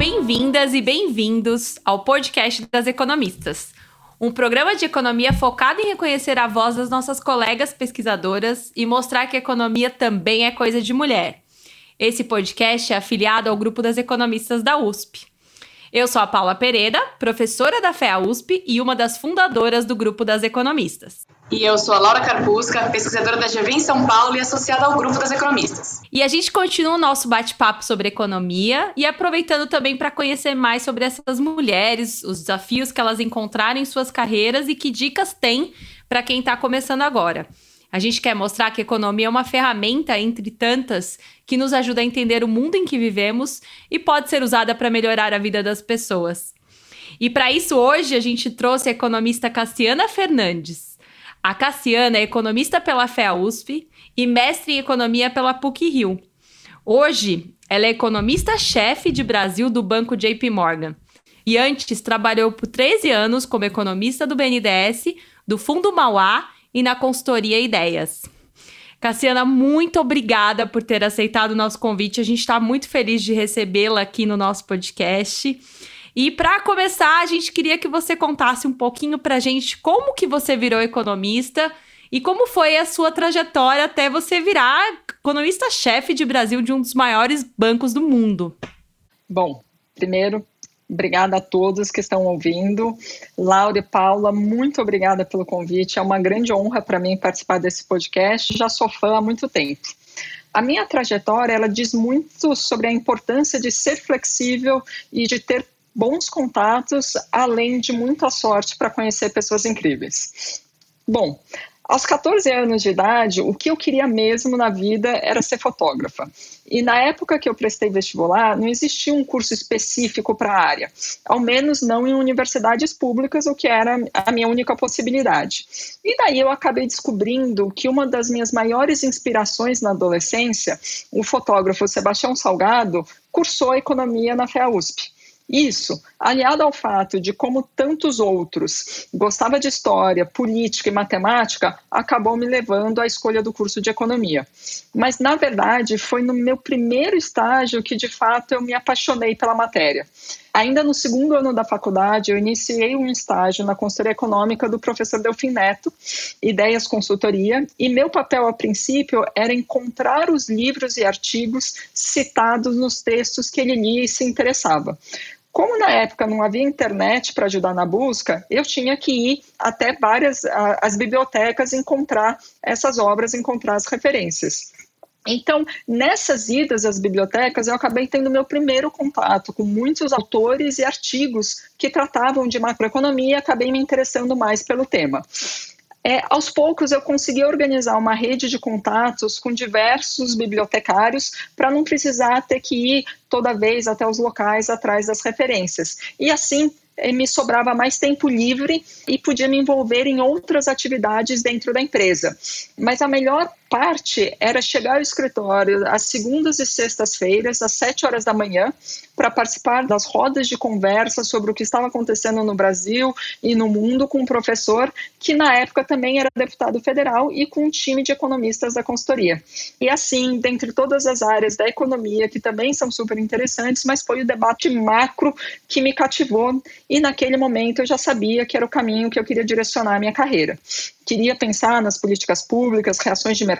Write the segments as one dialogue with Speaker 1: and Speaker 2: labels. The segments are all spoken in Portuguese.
Speaker 1: Bem-vindas e bem-vindos ao podcast das economistas, um programa de economia focado em reconhecer a voz das nossas colegas pesquisadoras e mostrar que a economia também é coisa de mulher. Esse podcast é afiliado ao grupo das economistas da USP. Eu sou a Paula Pereira, professora da FEA USP e uma das fundadoras do grupo das economistas.
Speaker 2: E eu sou a Laura Carpusca, pesquisadora da GV em São Paulo e associada ao grupo das economistas.
Speaker 1: E a gente continua o nosso bate-papo sobre economia e aproveitando também para conhecer mais sobre essas mulheres, os desafios que elas encontraram em suas carreiras e que dicas têm para quem está começando agora. A gente quer mostrar que a economia é uma ferramenta entre tantas que nos ajuda a entender o mundo em que vivemos e pode ser usada para melhorar a vida das pessoas. E para isso, hoje a gente trouxe a economista Cassiana Fernandes. A Cassiana é economista pela FEA USP e mestre em economia pela PUC Rio. Hoje, ela é economista-chefe de Brasil do banco JP Morgan. E antes trabalhou por 13 anos como economista do BNDES, do Fundo Mauá e na consultoria Ideias. Cassiana, muito obrigada por ter aceitado o nosso convite. A gente está muito feliz de recebê-la aqui no nosso podcast. E para começar, a gente queria que você contasse um pouquinho para a gente como que você virou economista e como foi a sua trajetória até você virar economista-chefe de Brasil de um dos maiores bancos do mundo.
Speaker 3: Bom, primeiro, Obrigada a todos que estão ouvindo. Laura e Paula, muito obrigada pelo convite. É uma grande honra para mim participar desse podcast. Já sou fã há muito tempo. A minha trajetória ela diz muito sobre a importância de ser flexível e de ter bons contatos, além de muita sorte para conhecer pessoas incríveis. Bom, aos 14 anos de idade, o que eu queria mesmo na vida era ser fotógrafa. E na época que eu prestei vestibular, não existia um curso específico para a área, ao menos não em universidades públicas, o que era a minha única possibilidade. E daí eu acabei descobrindo que uma das minhas maiores inspirações na adolescência, o fotógrafo Sebastião Salgado, cursou economia na FEA USP. Isso, aliado ao fato de como tantos outros gostava de história, política e matemática, acabou me levando à escolha do curso de economia. Mas na verdade, foi no meu primeiro estágio que de fato eu me apaixonei pela matéria. Ainda no segundo ano da faculdade, eu iniciei um estágio na consultoria econômica do professor Delfim Neto, Ideias Consultoria, e meu papel a princípio era encontrar os livros e artigos citados nos textos que ele lia e se interessava. Como na época não havia internet para ajudar na busca, eu tinha que ir até várias as bibliotecas encontrar essas obras, encontrar as referências. Então, nessas idas às bibliotecas, eu acabei tendo meu primeiro contato com muitos autores e artigos que tratavam de macroeconomia e acabei me interessando mais pelo tema. É, aos poucos eu consegui organizar uma rede de contatos com diversos bibliotecários para não precisar ter que ir toda vez até os locais atrás das referências. E assim eh, me sobrava mais tempo livre e podia me envolver em outras atividades dentro da empresa. Mas a melhor parte era chegar ao escritório às segundas e sextas-feiras, às sete horas da manhã, para participar das rodas de conversa sobre o que estava acontecendo no Brasil e no mundo com um professor que na época também era deputado federal e com um time de economistas da consultoria. E assim, dentre todas as áreas da economia que também são super interessantes, mas foi o debate macro que me cativou e naquele momento eu já sabia que era o caminho que eu queria direcionar a minha carreira queria pensar nas políticas públicas, reações de mercado,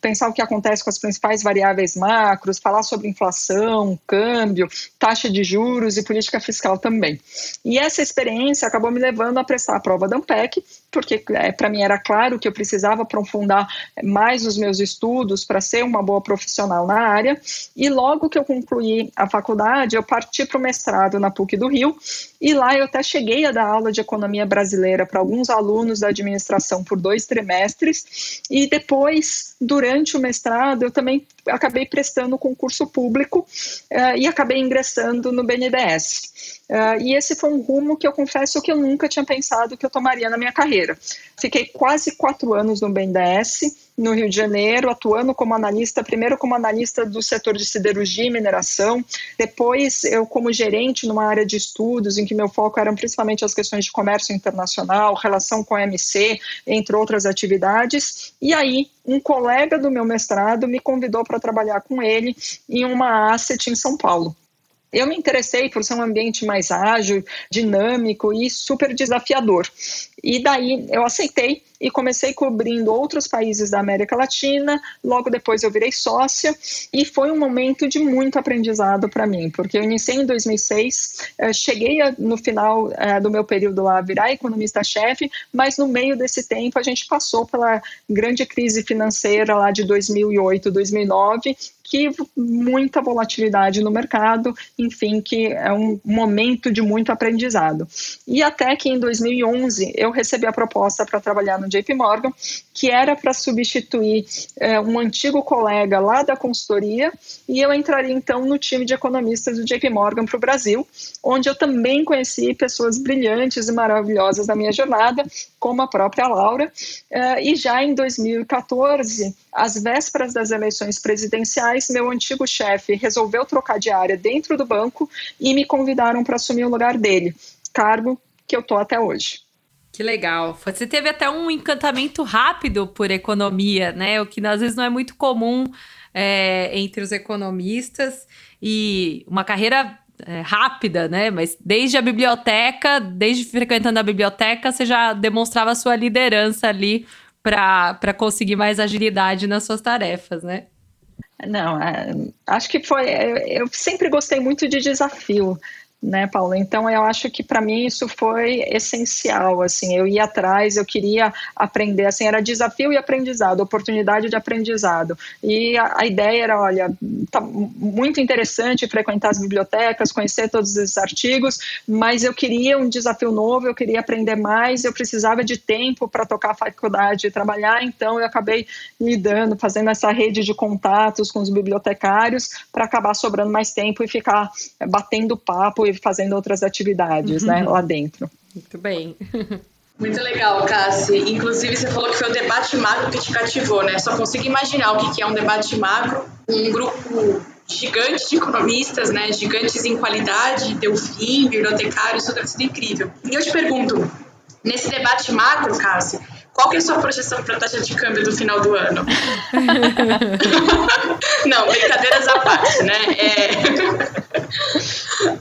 Speaker 3: pensar o que acontece com as principais variáveis macros, falar sobre inflação, câmbio, taxa de juros e política fiscal também. E essa experiência acabou me levando a prestar a prova da ANPEC, porque é, para mim era claro que eu precisava aprofundar mais os meus estudos para ser uma boa profissional na área. E logo que eu concluí a faculdade, eu parti para o mestrado na PUC do Rio, e lá eu até cheguei a dar aula de economia brasileira para alguns alunos da administração por dois trimestres e depois, durante o mestrado, eu também acabei prestando concurso público uh, e acabei ingressando no BNDES. Uh, e esse foi um rumo que eu confesso que eu nunca tinha pensado que eu tomaria na minha carreira. Fiquei quase quatro anos no BNDES, no Rio de Janeiro, atuando como analista, primeiro como analista do setor de siderurgia e mineração, depois eu como gerente numa área de estudos em que meu foco eram principalmente as questões de comércio internacional, relação com a OMC, entre outras atividades, e aí um colega do meu mestrado me convidou para trabalhar com ele em uma asset em São Paulo. eu me interessei por ser um ambiente mais ágil, dinâmico e super desafiador. E daí eu aceitei e comecei cobrindo outros países da América Latina. Logo depois eu virei sócia e foi um momento de muito aprendizado para mim, porque eu iniciei em 2006, eh, cheguei no final eh, do meu período lá a virar economista-chefe, mas no meio desse tempo a gente passou pela grande crise financeira lá de 2008, 2009 que muita volatilidade no mercado, enfim, que é um momento de muito aprendizado. E até que em 2011 eu recebi a proposta para trabalhar no JP Morgan, que era para substituir é, um antigo colega lá da consultoria, e eu entraria então no time de economistas do JP Morgan para o Brasil, onde eu também conheci pessoas brilhantes e maravilhosas da minha jornada, como a própria Laura, é, e já em 2014, às vésperas das eleições presidenciais, meu antigo chefe resolveu trocar de área dentro do banco e me convidaram para assumir o lugar dele, cargo que eu estou até hoje.
Speaker 1: Que legal. Você teve até um encantamento rápido por economia, né? O que às vezes não é muito comum é, entre os economistas. E uma carreira é, rápida, né? Mas desde a biblioteca, desde frequentando a biblioteca, você já demonstrava sua liderança ali para conseguir mais agilidade nas suas tarefas, né?
Speaker 3: Não, é, acho que foi. Eu sempre gostei muito de desafio né, Paulo? Então eu acho que para mim isso foi essencial, assim, eu ia atrás, eu queria aprender, assim, era desafio e aprendizado, oportunidade de aprendizado. E a, a ideia era, olha, tá muito interessante frequentar as bibliotecas, conhecer todos esses artigos, mas eu queria um desafio novo, eu queria aprender mais, eu precisava de tempo para tocar a faculdade e trabalhar, então eu acabei lidando, fazendo essa rede de contatos com os bibliotecários para acabar sobrando mais tempo e ficar batendo papo fazendo outras atividades né, uhum. lá dentro.
Speaker 1: Muito bem.
Speaker 2: Muito legal, Cassi. Inclusive, você falou que foi o debate macro que te cativou, né? Só consigo imaginar o que é um debate macro, um grupo gigante de economistas, né? Gigantes em qualidade, Delfim, bibliotecários, tudo isso é incrível. E eu te pergunto, nesse debate macro, Cassi, qual que é a sua projeção para a taxa de câmbio do final do ano? Não, brincadeiras à parte, né? É...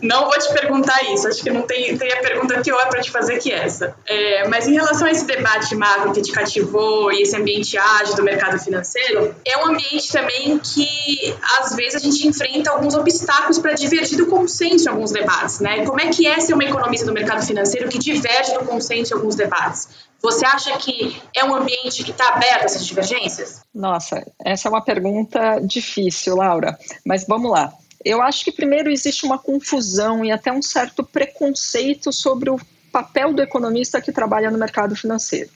Speaker 2: Não vou te perguntar isso, acho que não tem, tem a pergunta pior para te fazer que essa. É, mas em relação a esse debate macro que te cativou e esse ambiente ágil do mercado financeiro, é um ambiente também que às vezes a gente enfrenta alguns obstáculos para divergir do consenso em alguns debates, né? Como é que é ser uma economista do mercado financeiro que diverge do consenso em alguns debates? Você acha que é um ambiente que está aberto a essas divergências?
Speaker 3: Nossa, essa é uma pergunta difícil, Laura. Mas vamos lá. Eu acho que primeiro existe uma confusão e até um certo preconceito sobre o papel do economista que trabalha no mercado financeiro.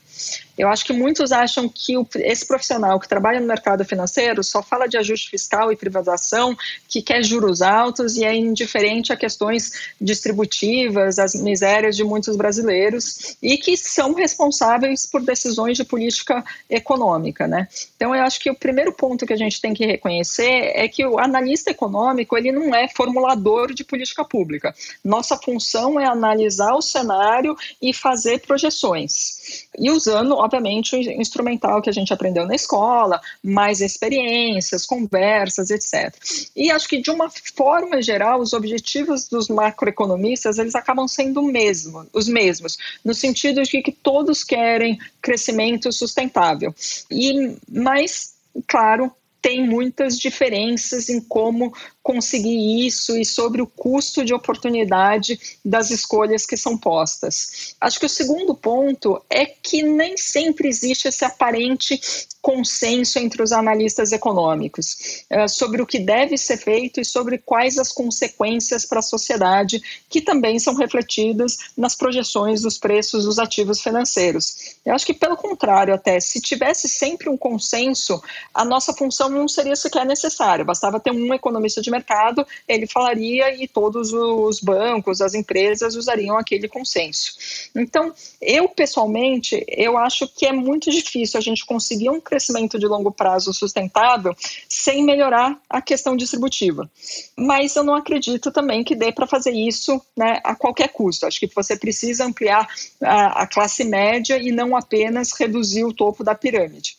Speaker 3: Eu acho que muitos acham que esse profissional que trabalha no mercado financeiro só fala de ajuste fiscal e privatização, que quer juros altos e é indiferente a questões distributivas, as misérias de muitos brasileiros e que são responsáveis por decisões de política econômica, né? Então eu acho que o primeiro ponto que a gente tem que reconhecer é que o analista econômico ele não é formulador de política pública. Nossa função é analisar o cenário e fazer projeções. E usando obviamente, o instrumental que a gente aprendeu na escola, mais experiências, conversas, etc. E acho que, de uma forma geral, os objetivos dos macroeconomistas, eles acabam sendo mesmo, os mesmos, no sentido de que todos querem crescimento sustentável. E, mas, claro, tem muitas diferenças em como conseguir isso e sobre o custo de oportunidade das escolhas que são postas. Acho que o segundo ponto é que nem sempre existe esse aparente consenso entre os analistas econômicos uh, sobre o que deve ser feito e sobre quais as consequências para a sociedade, que também são refletidas nas projeções dos preços dos ativos financeiros. Eu acho que, pelo contrário, até se tivesse sempre um consenso, a nossa função não seria sequer necessária, bastava ter um economista de mercado, ele falaria e todos os bancos, as empresas usariam aquele consenso. Então, eu pessoalmente, eu acho que é muito difícil a gente conseguir um crescimento de longo prazo sustentável sem melhorar a questão distributiva. Mas eu não acredito também que dê para fazer isso né, a qualquer custo. Acho que você precisa ampliar a, a classe média e não apenas reduzir o topo da pirâmide.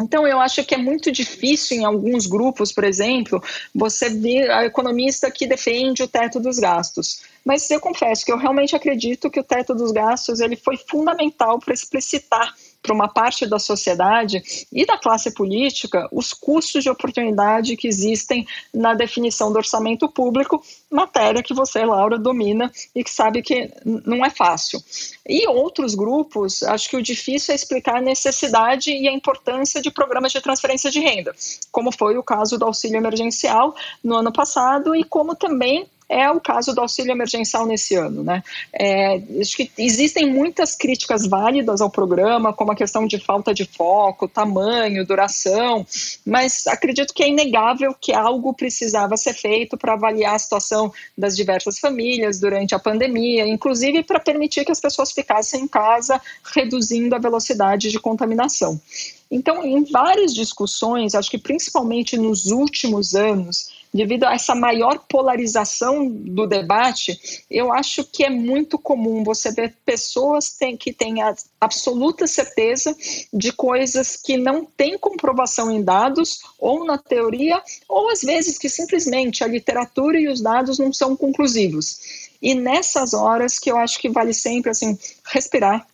Speaker 3: Então, eu acho que é muito difícil em alguns grupos, por exemplo, você ver a economista que defende o teto dos gastos. Mas eu confesso que eu realmente acredito que o teto dos gastos ele foi fundamental para explicitar para uma parte da sociedade e da classe política os custos de oportunidade que existem na definição do orçamento público, matéria que você, Laura, domina e que sabe que não é fácil. E outros grupos, acho que o difícil é explicar a necessidade e a importância de programas de transferência de renda, como foi o caso do auxílio emergencial no ano passado e como também é o caso do auxílio emergencial nesse ano. Né? É, acho que existem muitas críticas válidas ao programa, como a questão de falta de foco, tamanho, duração, mas acredito que é inegável que algo precisava ser feito para avaliar a situação das diversas famílias durante a pandemia, inclusive para permitir que as pessoas ficassem em casa, reduzindo a velocidade de contaminação. Então, em várias discussões, acho que principalmente nos últimos anos, devido a essa maior polarização do debate, eu acho que é muito comum você ver pessoas que têm a absoluta certeza de coisas que não têm comprovação em dados ou na teoria, ou às vezes que simplesmente a literatura e os dados não são conclusivos. E nessas horas que eu acho que vale sempre assim respirar,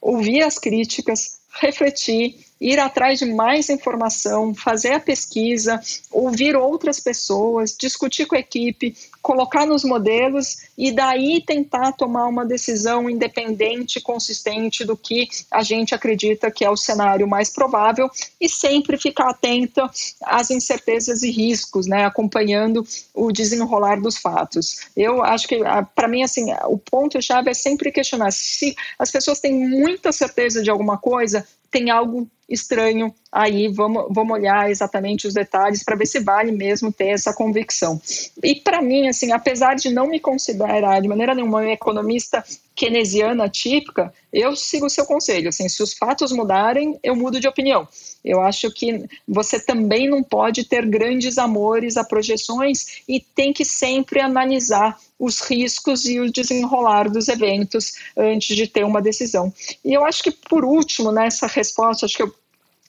Speaker 3: ouvir as críticas, refletir ir atrás de mais informação, fazer a pesquisa, ouvir outras pessoas, discutir com a equipe, colocar nos modelos e daí tentar tomar uma decisão independente, consistente do que a gente acredita que é o cenário mais provável e sempre ficar atenta às incertezas e riscos, né, acompanhando o desenrolar dos fatos. Eu acho que ah, para mim assim, o ponto chave é sempre questionar se as pessoas têm muita certeza de alguma coisa, tem algo estranho aí, vamos, vamos olhar exatamente os detalhes para ver se vale mesmo ter essa convicção. E para mim, assim, apesar de não me considerar de maneira nenhuma uma economista keynesiana típica, eu sigo o seu conselho, assim, se os fatos mudarem, eu mudo de opinião. Eu acho que você também não pode ter grandes amores a projeções e tem que sempre analisar os riscos e o desenrolar dos eventos antes de ter uma decisão. E eu acho que, por último, nessa resposta, acho que eu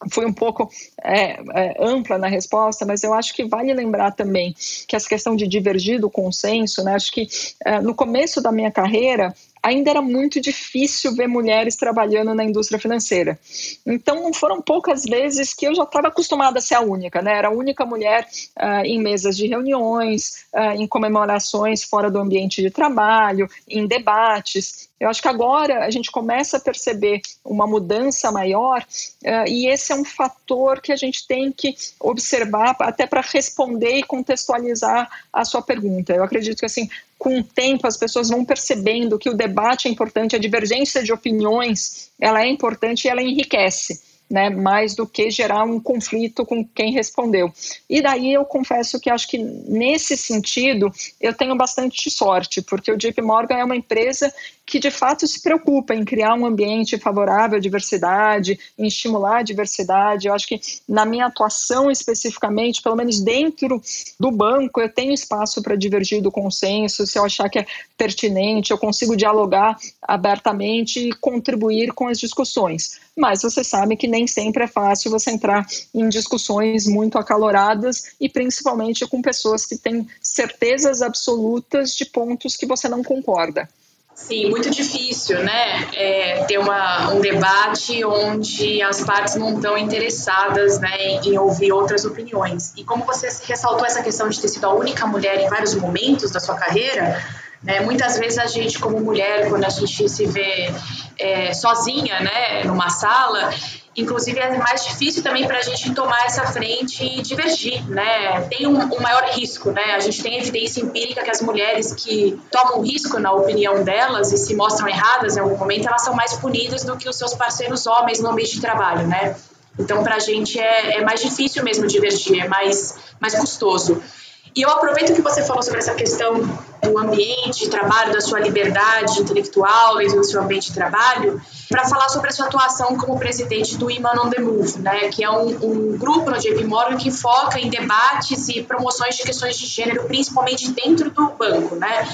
Speaker 3: fui um pouco é, é, ampla na resposta, mas eu acho que vale lembrar também que essa questão de divergir do consenso, né, acho que é, no começo da minha carreira ainda era muito difícil ver mulheres trabalhando na indústria financeira. Então, não foram poucas vezes que eu já estava acostumada a ser a única, né? Era a única mulher uh, em mesas de reuniões, uh, em comemorações fora do ambiente de trabalho, em debates. Eu acho que agora a gente começa a perceber uma mudança maior uh, e esse é um fator que a gente tem que observar até para responder e contextualizar a sua pergunta. Eu acredito que assim com o tempo as pessoas vão percebendo que o debate é importante, a divergência de opiniões ela é importante e ela enriquece né, mais do que gerar um conflito com quem respondeu. E daí eu confesso que acho que nesse sentido eu tenho bastante sorte, porque o JP Morgan é uma empresa que de fato se preocupa em criar um ambiente favorável à diversidade, em estimular a diversidade. Eu acho que na minha atuação especificamente, pelo menos dentro do banco, eu tenho espaço para divergir do consenso, se eu achar que é pertinente, eu consigo dialogar abertamente e contribuir com as discussões. Mas você sabe que nem sempre é fácil você entrar em discussões muito acaloradas e principalmente com pessoas que têm certezas absolutas de pontos que você não concorda.
Speaker 2: Sim, muito difícil, né? É, ter uma, um debate onde as partes não estão interessadas né, em, ouvir outras opiniões. E como você ressaltou essa questão de ter sido a única mulher em vários momentos da sua carreira, né, muitas vezes a gente, como mulher, quando a gente se vê é, sozinha né, numa sala, Inclusive, é mais difícil também para a gente tomar essa frente e divergir, né? Tem um, um, maior risco, né? A gente tem evidência empírica que as mulheres que tomam risco na opinião delas e se mostram erradas em algum momento, elas são mais punidas do que os seus parceiros homens no ambiente de trabalho, né? Então, para a gente é, é mais difícil mesmo divergir, é mais, mais custoso. E eu aproveito que você falou sobre essa questão do ambiente de trabalho, da sua liberdade intelectual dentro do seu ambiente de trabalho, para falar sobre a sua atuação como presidente do Iman on the Move, né, que é um, um, grupo no JP Morgan que foca em debates e promoções de questões de gênero, principalmente dentro do banco, né.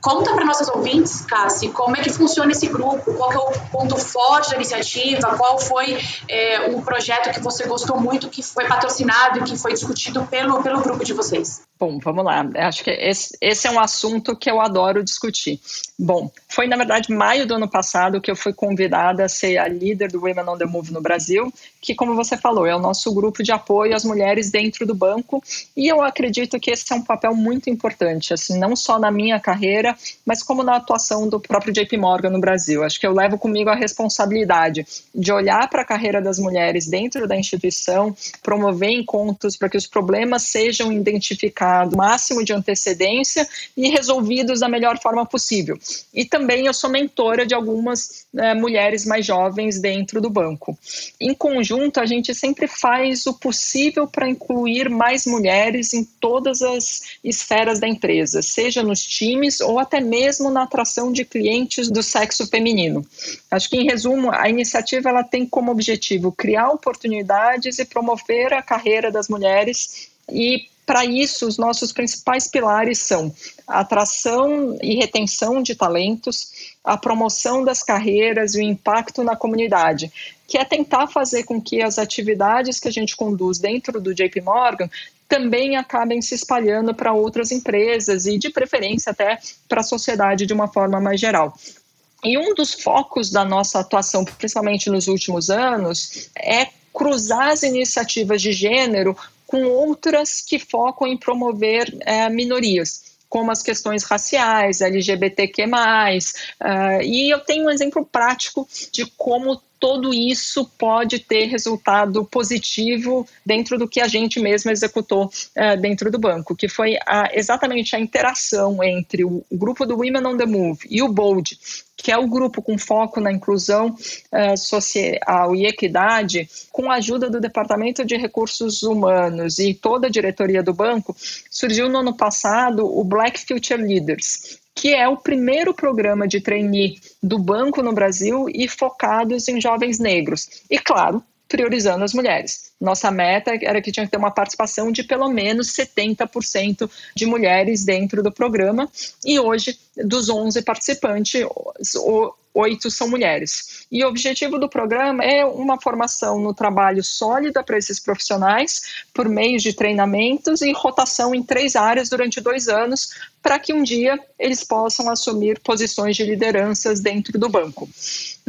Speaker 2: Conta para nossas ouvintes, Cassi, como é que funciona esse grupo, qual é o ponto forte da iniciativa, qual foi é, o projeto que você gostou muito, que foi patrocinado e que foi discutido pelo, pelo grupo de vocês.
Speaker 3: Bom, vamos lá. Acho que esse, esse, é um assunto que eu adoro discutir. Bom, foi na verdade maio do ano passado que eu fui convidada a ser a líder do Women on the Move no Brasil, que, como você falou, é o nosso grupo de apoio às mulheres dentro do banco. E eu acredito que esse é um papel muito importante, assim, não só na minha carreira, mas como na atuação do próprio JP Morgan no Brasil. Acho que eu levo comigo a responsabilidade de olhar para a carreira das mulheres dentro da instituição, promover encontros para que os problemas sejam identificados mercado, máximo de antecedência e resolvidos da melhor forma possível. E também eu sou mentora de algumas é, mulheres mais jovens dentro do banco. Em conjunto, a gente sempre faz o possível para incluir mais mulheres em todas as esferas da empresa, seja nos times ou até mesmo na atração de clientes do sexo feminino. Acho que, em resumo, a iniciativa ela tem como objetivo criar oportunidades e promover a carreira das mulheres e para isso, os nossos principais pilares são a atração e retenção de talentos, a promoção das carreiras e o impacto na comunidade, que é tentar fazer com que as atividades que a gente conduz dentro do JP Morgan também acabem se espalhando para outras empresas e, de preferência, até para a sociedade de uma forma mais geral. E um dos focos da nossa atuação, principalmente nos últimos anos, é cruzar as iniciativas de gênero com outras que focam em promover é, minorias como as questões raciais, LGBTQ+, uh, e eu tenho um exemplo prático de como todo isso pode ter resultado positivo dentro do que a gente mesmo executou uh, dentro do banco, que foi a, exatamente a interação entre o, o, grupo do Women on the Move e o BOLD, que é o grupo com foco na inclusão uh, social e equidade, com a ajuda do Departamento de Recursos Humanos e toda a diretoria do banco, surgiu no ano passado o Black Future Leaders, que é o primeiro programa de trainee do banco no Brasil e focados em jovens negros. E, claro, priorizando as mulheres. Nossa meta era que tinha que ter uma participação de pelo menos 70% de mulheres dentro do programa, e hoje, dos 11 participantes, oito são mulheres. E o objetivo do programa é uma formação no trabalho sólida para esses profissionais, por meio de treinamentos e rotação em três áreas durante dois anos, para que um dia eles possam assumir posições de lideranças dentro do banco.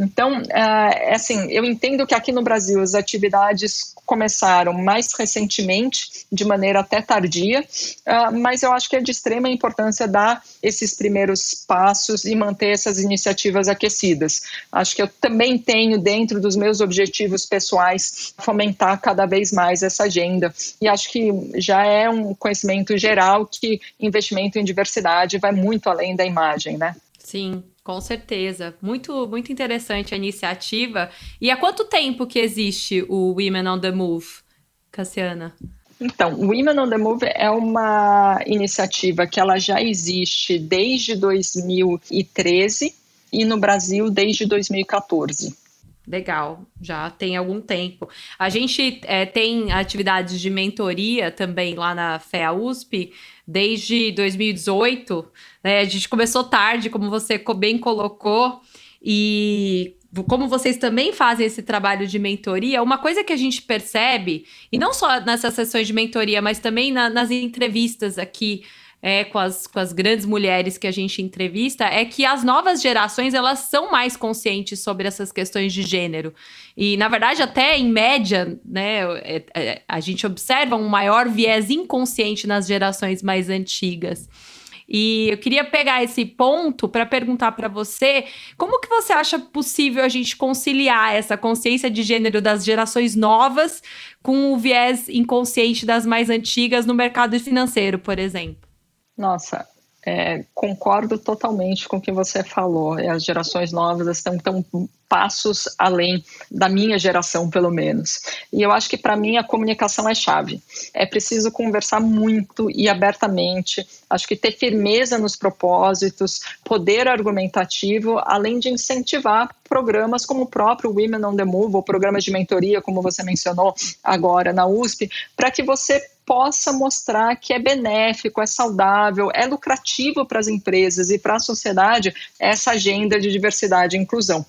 Speaker 3: Então, é assim, eu entendo que aqui no Brasil as atividades começaram mais recentemente, de maneira até tardia, uh, mas eu acho que é de extrema importância dar esses primeiros passos e manter essas iniciativas aquecidas. Acho que eu também tenho, dentro dos meus objetivos pessoais, fomentar cada vez mais essa agenda. E acho que já é um conhecimento geral que investimento em diversidade vai muito além da imagem, né?
Speaker 1: Sim, com certeza. Muito, muito interessante a iniciativa. E há quanto tempo que existe o Women on the Move, Cassiana?
Speaker 3: Então, o Women on the Move é uma iniciativa que ela já existe desde 2013 e no Brasil desde 2014.
Speaker 1: Legal, já tem algum tempo. A gente é, tem atividades de mentoria também lá na FEA USP desde 2018. Né? A gente começou tarde, como você bem colocou, e como vocês também fazem esse trabalho de mentoria, uma coisa que a gente percebe, e não só nessas sessões de mentoria, mas também na, nas entrevistas aqui é, com, as, com as grandes mulheres que a gente entrevista, é que as novas gerações elas são mais conscientes sobre essas questões de gênero. E, na verdade, até em média, né, é, é, a gente observa um maior viés inconsciente nas gerações mais antigas. E eu queria pegar esse ponto para perguntar para você, como que você acha possível a gente conciliar essa consciência de gênero das gerações novas com o viés inconsciente das mais antigas no mercado financeiro, por exemplo?
Speaker 3: Nossa, é, concordo totalmente com o que você falou. As gerações novas estão tão passos além da minha geração, pelo menos. E eu acho que para mim a comunicação é chave. É preciso conversar muito e abertamente. Acho que ter firmeza nos propósitos, poder argumentativo, além de incentivar programas como o próprio Women on the Move, ou programas de mentoria, como você mencionou agora na USP, para que você possa mostrar que é benéfico, é saudável, é lucrativo para as empresas e para a sociedade essa agenda de diversidade e inclusão.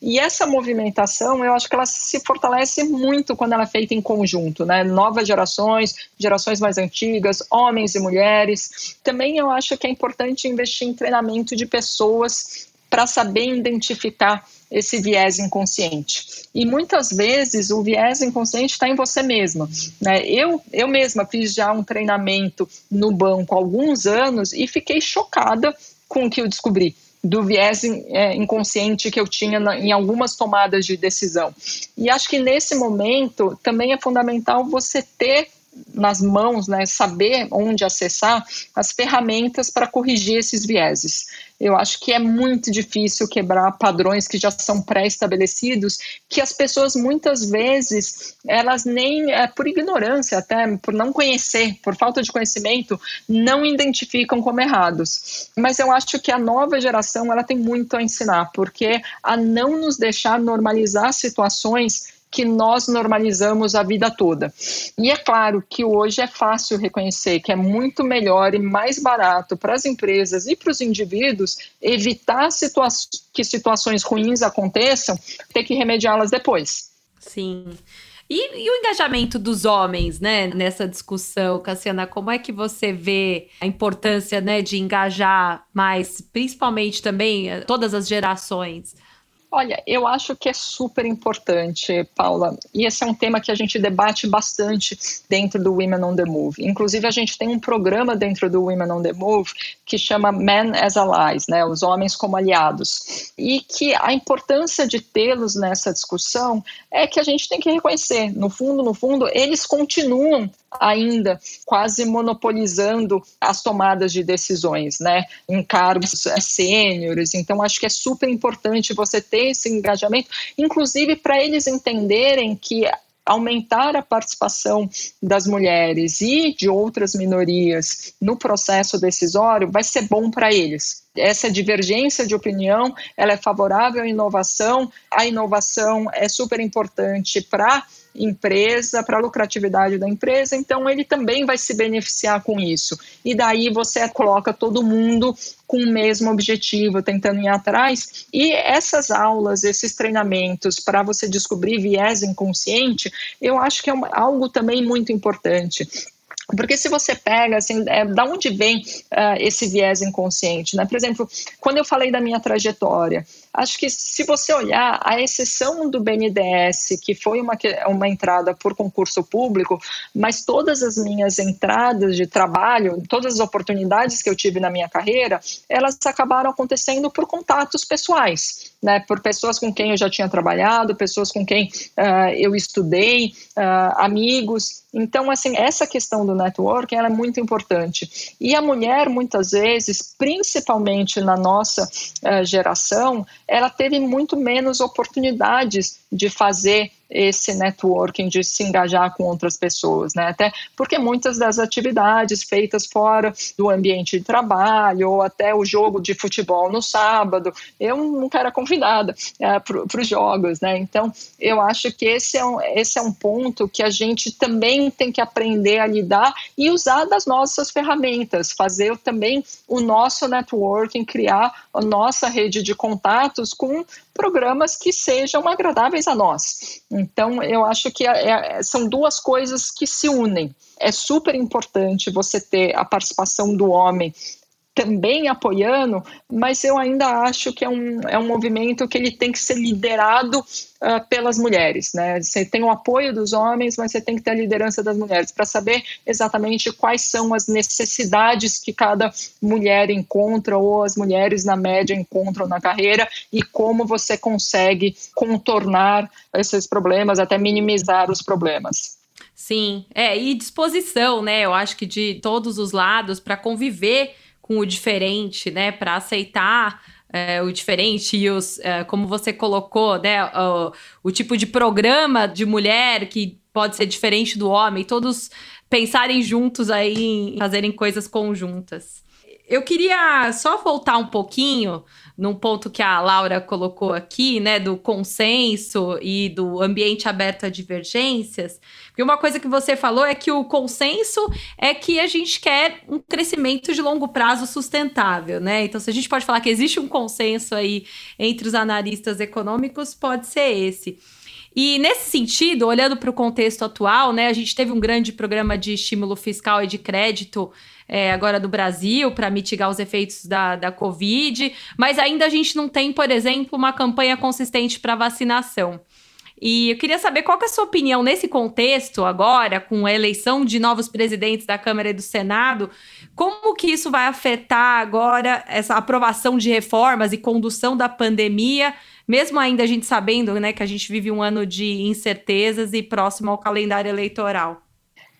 Speaker 3: E essa movimentação, eu acho que ela se fortalece muito quando ela é feita em conjunto, né? Novas gerações, gerações mais antigas, homens e mulheres. Também eu acho que é importante investir em treinamento de pessoas para saber identificar esse viés inconsciente. E muitas vezes o viés inconsciente está em você mesma. Né? Eu, eu mesma fiz já um treinamento no banco há alguns anos e fiquei chocada com o que eu descobri do viés é, inconsciente que eu tinha em algumas tomadas de decisão. E acho que nesse momento também é fundamental você ter nas mãos, né, saber onde acessar as ferramentas para corrigir esses vieses. Eu acho que é muito difícil quebrar padrões que já são pré-estabelecidos, que as pessoas muitas vezes, elas nem, é, por ignorância até, por não conhecer, por falta de conhecimento, não identificam como errados. Mas eu acho que a nova geração, ela tem muito a ensinar, porque a não nos deixar normalizar situações que nós normalizamos a vida toda. E é claro que hoje é fácil reconhecer que é muito melhor e mais barato para as empresas e para os indivíduos evitar situa que situações ruins aconteçam, ter que remediá-las depois.
Speaker 1: Sim. E, e, o engajamento dos homens, né, nessa discussão, Cassiana, como é que você vê a importância, né, de engajar mais, principalmente também eh, todas as gerações?
Speaker 3: Olha, eu acho que é super importante, Paula, e esse é um tema que a gente debate bastante dentro do Women on the Move. Inclusive, a gente tem um programa dentro do Women on the Move que chama Men as Allies, né, os homens como aliados, e que a importância de tê-los nessa discussão é que a gente tem que reconhecer, no fundo, no fundo, eles continuam ainda quase monopolizando as tomadas de decisões, né, em cargos é, sêniores. Então, acho que é super importante você ter esse engajamento, inclusive para eles entenderem que aumentar a participação das mulheres e de outras minorias no processo decisório vai ser bom para eles. Essa divergência de opinião, ela é favorável à inovação. A inovação é super importante para empresa, para a lucratividade da empresa, então ele também vai se beneficiar com isso. E daí você coloca todo mundo com o mesmo objetivo, tentando ir atrás. E essas aulas, esses treinamentos para você descobrir viés inconsciente, eu acho que é algo também muito importante. Porque se você pega, assim, é, da onde vem uh, esse viés inconsciente, né? Por exemplo, quando eu falei da minha trajetória, acho que se você olhar, a exceção do BNDES, que foi uma, uma entrada por concurso público, mas todas as minhas entradas de trabalho, todas as oportunidades que eu tive na minha carreira, elas acabaram acontecendo por contatos pessoais, né? Por pessoas com quem eu já tinha trabalhado, pessoas com quem uh, eu estudei, uh, amigos. Então, assim, essa questão do networking é muito importante. E a mulher, muitas vezes, principalmente na nossa uh, geração, ela teve muito menos oportunidades de fazer esse networking, de se engajar com outras pessoas, né? Até porque muitas das atividades feitas fora do ambiente de trabalho, ou até o jogo de futebol no sábado, eu nunca era convidada é, para os jogos, né? Então, eu acho que esse é, um, esse é um ponto que a gente também tem que aprender a lidar e usar das nossas ferramentas, fazer também o nosso networking, criar a nossa rede de contatos com programas que sejam agradáveis a nós. Então, eu acho que é, é, são duas coisas que se unem. É super importante você ter a participação do homem também apoiando, mas eu ainda acho que é um, é um movimento que ele tem que ser liderado uh, pelas mulheres. Né? Você tem o apoio dos homens, mas você tem que ter a liderança das mulheres para saber exatamente quais são as necessidades que cada mulher encontra ou as mulheres na média encontram na carreira e como você consegue contornar esses problemas, até minimizar os problemas.
Speaker 1: Sim, é, e disposição, né? Eu acho que de todos os lados para conviver com o diferente, né? Para aceitar é, o diferente e os, é, como você colocou, né? O, o, tipo de programa de mulher que pode ser diferente do homem, todos pensarem juntos aí em fazerem coisas conjuntas. Eu queria só voltar um pouquinho num ponto que a Laura colocou aqui, né, do consenso e do ambiente aberto a divergências. Porque uma coisa que você falou é que o consenso é que a gente quer um crescimento de longo prazo sustentável, né? Então, se a gente pode falar que existe um consenso aí entre os analistas econômicos, pode ser esse. E nesse sentido, olhando para o contexto atual, né, a gente teve um grande programa de estímulo fiscal e de crédito é, agora do Brasil para mitigar os efeitos da, da Covid, mas ainda a gente não tem, por exemplo, uma campanha consistente para vacinação. E eu queria saber qual que é a sua opinião nesse contexto agora, com a eleição de novos presidentes da Câmara e do Senado, como que isso vai afetar agora essa aprovação de reformas e condução da pandemia, mesmo ainda a gente sabendo né, que a gente vive um ano de incertezas e próximo ao calendário eleitoral?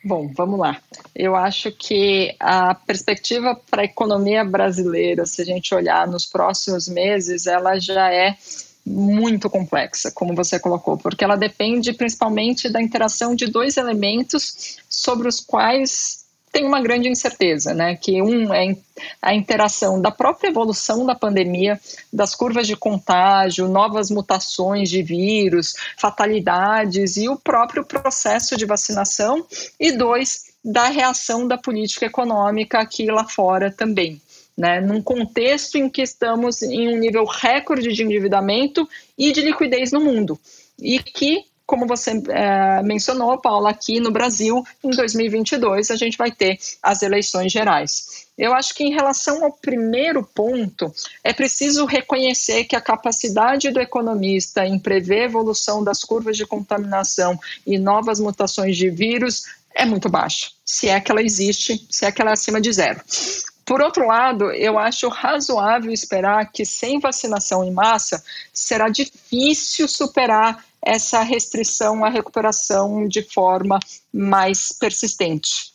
Speaker 3: Bom, vamos lá. Eu acho que a perspectiva para a economia brasileira, se a gente olhar nos próximos meses, ela já é muito complexa, como você colocou, porque ela depende principalmente da interação de dois elementos sobre os quais tem uma grande incerteza, né? Que um é a interação da própria evolução da pandemia, das curvas de contágio, novas mutações de vírus, fatalidades e o próprio processo de vacinação, e dois, da reação da política econômica aqui lá fora também. Né, num contexto em que estamos em um nível recorde de endividamento e de liquidez no mundo, e que como você é, mencionou, Paula, aqui no Brasil, em 2022, a gente vai ter as eleições gerais. Eu acho que, em relação ao primeiro ponto, é preciso reconhecer que a capacidade do economista em prever a evolução das curvas de contaminação e novas mutações de vírus é muito baixa, se é que ela existe, se é que ela é acima de zero. Por outro lado, eu acho razoável esperar que, sem vacinação em massa, será difícil superar essa restrição à recuperação de forma mais persistente.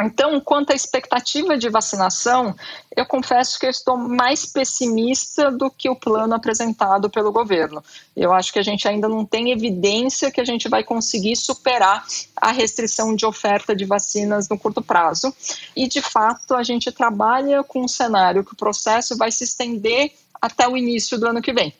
Speaker 3: Então, quanto à expectativa de vacinação, eu confesso que eu estou mais pessimista do que o plano apresentado pelo governo. Eu acho que a gente ainda não tem evidência que a gente vai conseguir superar a restrição de oferta de vacinas no curto prazo. E, de fato, a gente trabalha com um cenário que o processo vai se estender até o início do ano que vem.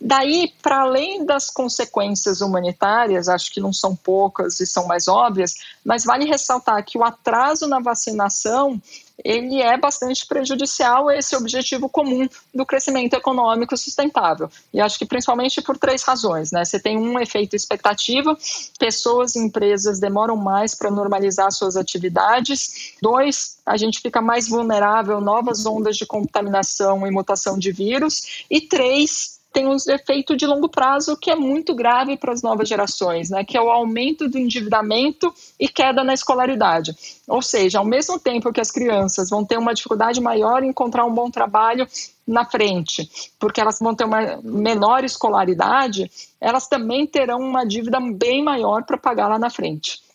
Speaker 3: Daí, para além das consequências humanitárias, acho que não são poucas e são mais óbvias, mas vale ressaltar que o atraso na vacinação ele é bastante prejudicial a esse objetivo comum do crescimento econômico sustentável. E acho que principalmente por três razões. Né? Você tem um efeito expectativa, pessoas e empresas demoram mais para normalizar suas atividades. Dois, a gente fica mais vulnerável a novas ondas de contaminação e mutação de vírus. E três, tem um efeito de longo prazo que é muito grave para as novas gerações, né? que é o aumento do endividamento e queda na escolaridade. Ou seja, ao mesmo tempo que as crianças vão ter uma dificuldade maior em encontrar um bom trabalho na frente, porque elas vão ter uma menor escolaridade, elas também terão uma dívida bem maior para pagar lá na frente.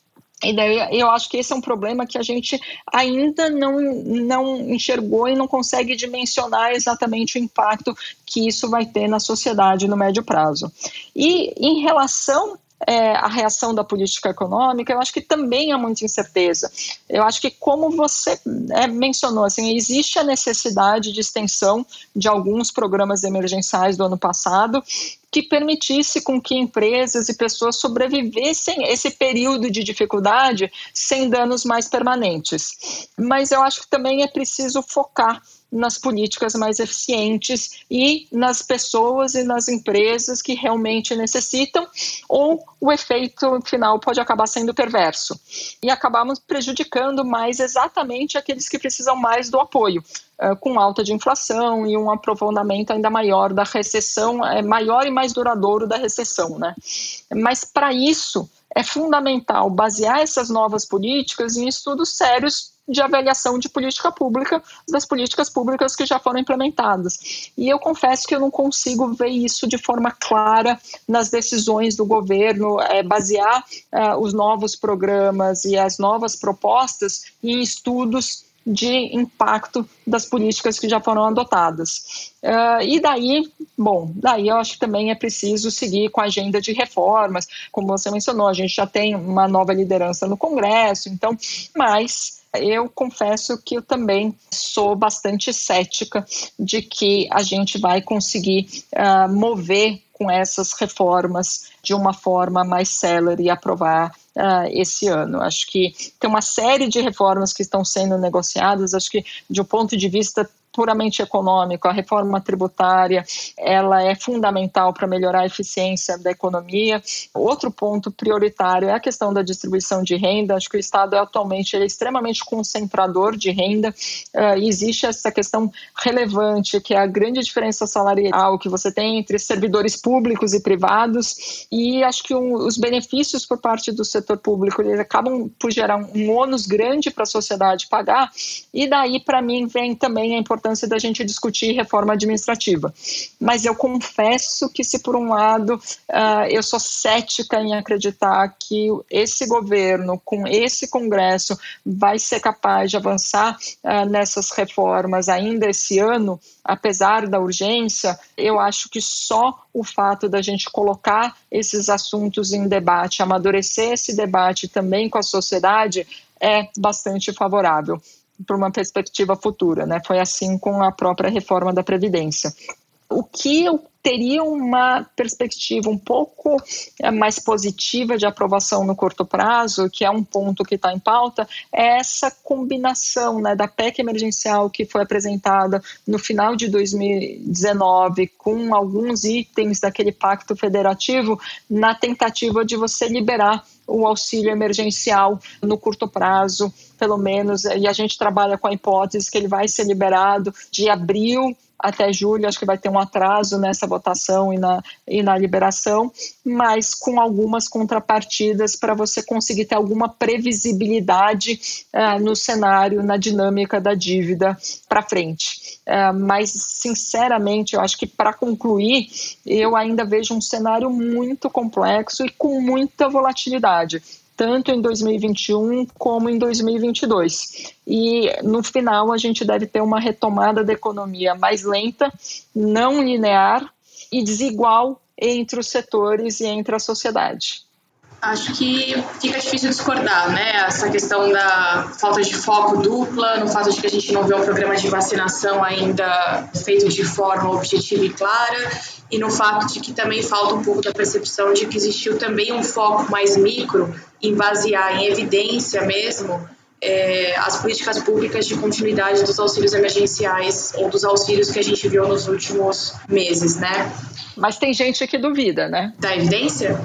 Speaker 3: E daí eu acho que esse é um problema que a gente ainda não, não enxergou e não consegue dimensionar exatamente o impacto que isso vai ter na sociedade no médio prazo. E em relação é, reação da política econômica, eu acho que também há muita incerteza. Eu acho que, como você é, mencionou, assim, existe a necessidade de extensão de alguns programas emergenciais do ano passado, que permitisse com que empresas e pessoas sobrevivessem esse período de dificuldade sem danos mais permanentes. Mas eu acho que também é preciso focar nas políticas mais eficientes e nas pessoas e nas empresas que realmente necessitam, ou o efeito final pode acabar sendo perverso e acabamos prejudicando mais exatamente aqueles que precisam mais do apoio, eh, com alta de inflação e um aprofundamento ainda maior da recessão, é maior e mais duradouro da recessão, né? Mas para isso é fundamental basear essas novas políticas em estudos sérios de avaliação de política pública, das políticas públicas que já foram implementadas. E eu confesso que eu não consigo ver isso de forma clara nas decisões do governo, é, basear é, os novos programas e as novas propostas em estudos de impacto das políticas que já foram adotadas. Uh, e daí, bom, daí eu acho que também é preciso seguir com a agenda de reformas, como você mencionou, a gente já tem uma nova liderança no Congresso, então, mas eu confesso que eu também sou bastante cética de que a gente vai conseguir uh, mover com essas reformas de uma forma mais célere e aprovar uh, esse ano. Acho que tem uma série de reformas que estão sendo negociadas, acho que de um ponto de vista puramente econômico, a reforma tributária, ela é fundamental para melhorar a eficiência da economia. Outro ponto prioritário é a questão da distribuição de renda. Acho que o Estado é atualmente é extremamente concentrador de renda. Uh, existe essa questão relevante, que é a grande diferença salarial que você tem entre servidores públicos e privados. E acho que um, os benefícios por parte do setor público eles acabam por gerar um, um ônus grande para a sociedade pagar. E daí, para mim, vem também a importância importância da gente discutir reforma administrativa. Mas eu confesso que, se por um lado uh, eu sou cética em acreditar que esse governo, com esse Congresso, vai ser capaz de avançar uh, nessas reformas ainda esse ano, apesar da urgência, eu acho que só o fato da gente colocar esses assuntos em debate, amadurecer esse debate também com a sociedade, é bastante favorável para uma perspectiva futura, né? Foi assim com a própria reforma da Previdência. O que eu teria uma perspectiva um pouco eh, mais positiva de aprovação no curto prazo, que é um ponto que está em pauta, é essa combinação né, da PEC emergencial que foi apresentada no final de 2019 com alguns itens daquele pacto federativo na tentativa de você liberar o auxílio emergencial no curto prazo, pelo menos, e a gente trabalha com a hipótese que ele vai ser liberado de abril até julho, acho que vai ter um atraso nessa votação e na, e na liberação, mas com algumas contrapartidas para você conseguir ter alguma previsibilidade uh, no cenário, na dinâmica da dívida para frente. Uh, mas, sinceramente, eu acho que para concluir, eu ainda vejo um cenário muito complexo e com muita volatilidade tanto em 2021 como em 2022. E no final a gente deve ter uma retomada da economia mais lenta, não linear e desigual entre os setores e entre a sociedade.
Speaker 2: Acho que fica difícil discordar, né? Essa questão da falta de foco dupla, no fato de que a gente não vê um programa de vacinação ainda feito de forma objetiva e clara, e no fato de que também falta um pouco da percepção de que existiu também um foco mais micro em basear em evidência mesmo é, as políticas públicas de continuidade dos auxílios emergenciais ou dos auxílios que a gente viu nos últimos meses, né?
Speaker 3: Mas tem gente que duvida, né?
Speaker 2: Da evidência?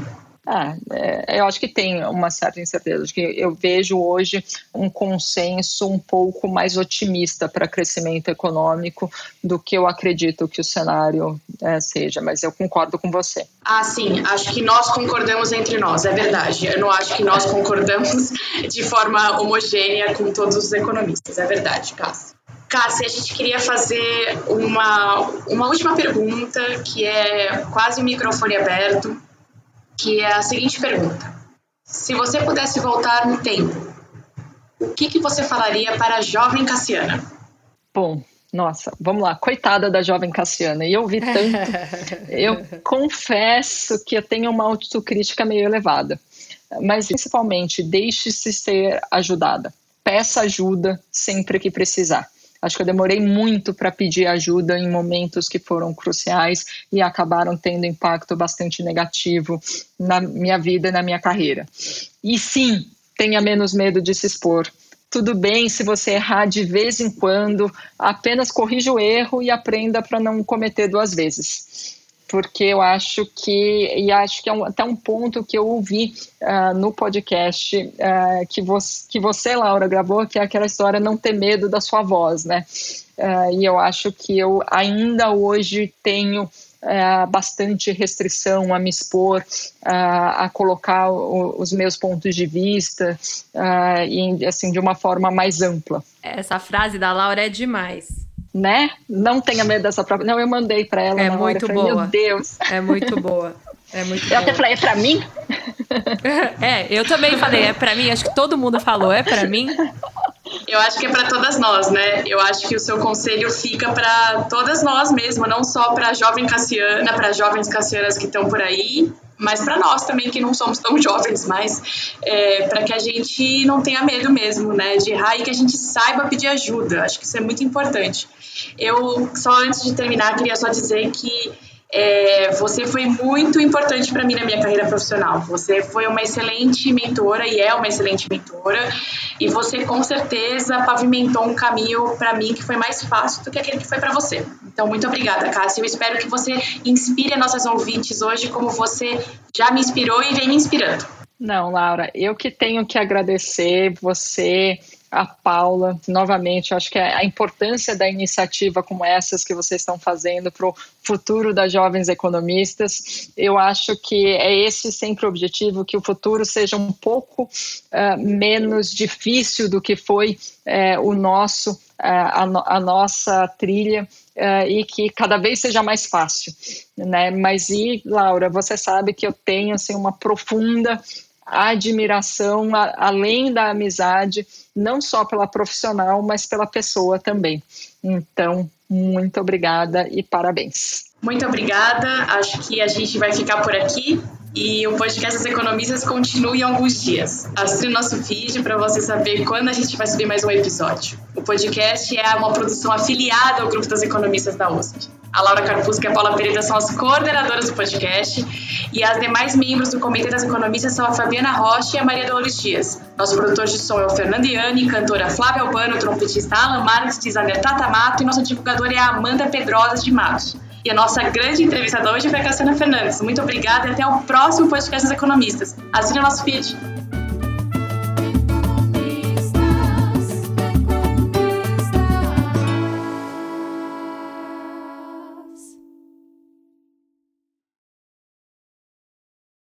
Speaker 3: Ah, é, eu acho que tem uma certa incerteza. Acho que eu vejo hoje um consenso um pouco mais otimista para crescimento econômico do que eu acredito que o cenário é, seja, mas eu concordo com você.
Speaker 2: Ah, sim, acho que nós concordamos entre nós, é verdade. Eu não acho que nós concordamos de forma homogênea com todos os economistas, é verdade, Cássio. Cássia, a gente queria fazer uma, uma última pergunta, que é quase o microfone aberto que é a seguinte pergunta: Se você pudesse voltar no tempo, o que, que você falaria para a jovem Cassiana?
Speaker 3: Bom, nossa, vamos lá, coitada da jovem Cassiana. E eu vi tanto. eu confesso que eu tenho uma autocrítica meio elevada. Mas principalmente, deixe-se ser ajudada. Peça ajuda sempre que precisar. Acho que eu demorei muito para pedir ajuda em momentos que foram cruciais e acabaram tendo impacto bastante negativo na minha vida e na minha carreira. E sim, tenha menos medo de se expor. Tudo bem se você errar de vez em quando, apenas corrija o erro e aprenda para não cometer duas vezes porque eu acho que, e acho que é um, até um ponto que eu ouvi uh, no podcast uh, que, você, que você, Laura, gravou, que é aquela história não ter medo da sua voz, né? Uh, e eu acho que eu ainda hoje tenho bastante restrição a me expor, a colocar os meus pontos de vista, e, assim, de uma forma mais ampla.
Speaker 1: Essa frase da Laura é demais
Speaker 3: né? Não tenha medo dessa própria. Não, eu mandei para ela.
Speaker 1: É muito
Speaker 3: hora,
Speaker 1: boa.
Speaker 3: Meu Deus.
Speaker 1: É muito boa. É muito eu
Speaker 3: boa. até falei, é para mim?
Speaker 1: é, eu também falei, é para mim. Acho que todo mundo falou, é para mim.
Speaker 2: Eu acho que é para todas nós, né? Eu acho que o seu conselho fica para todas nós mesmo, não só para jovem Cassiana, para jovens Cassianas que estão por aí, mas para nós também que não somos tão jovens mais, é, para que a gente não tenha medo mesmo, né, de errar e que a gente saiba pedir ajuda. Acho que isso é muito importante. Eu só antes de terminar queria só dizer que é, você foi muito importante para mim na minha carreira profissional. Você foi uma excelente mentora e é uma excelente mentora. E você com certeza pavimentou um caminho para mim que foi mais fácil do que aquele que foi para você. Então, muito obrigada, Cássia. Eu espero que você inspire nossas ouvintes hoje como você já me inspirou e vem me inspirando.
Speaker 3: Não, Laura, eu que tenho que agradecer você a Paula, novamente, acho que a importância da iniciativa como essas que vocês estão fazendo para o futuro das jovens economistas, eu acho que é esse sempre o objetivo, que o futuro seja um pouco uh, menos difícil do que foi uh, o nosso, uh, a, a, nossa trilha, e que cada vez seja mais fácil, né? Mas e, Laura, você sabe que eu tenho, assim, uma profunda admiração, a, além da amizade, não só pela profissional, mas pela pessoa também. Então, muito obrigada e parabéns.
Speaker 2: Muito obrigada. Acho que a gente vai ficar por aqui e o podcast das economistas continua em alguns dias. Assine o nosso vídeo para você saber quando a gente vai subir mais um episódio. O podcast é uma produção afiliada ao grupo das economistas da USP. A Laura Carpusca e a Paula Pereira são as coordenadoras do podcast e as demais membros do Comitê das Economistas são a Fabiana Rocha e a Maria Dolores Dias. Nosso produtor de som é o Fernando Iani, cantora Flávia Albano, trompetista Alan Marques, designer Tata Mato e nossa divulgadora é a Amanda Pedrosa de Matos. E a nossa grande entrevistada hoje foi a Cassiana Fernandes. Muito obrigada e até o próximo podcast das Economistas. Assine o nosso feed.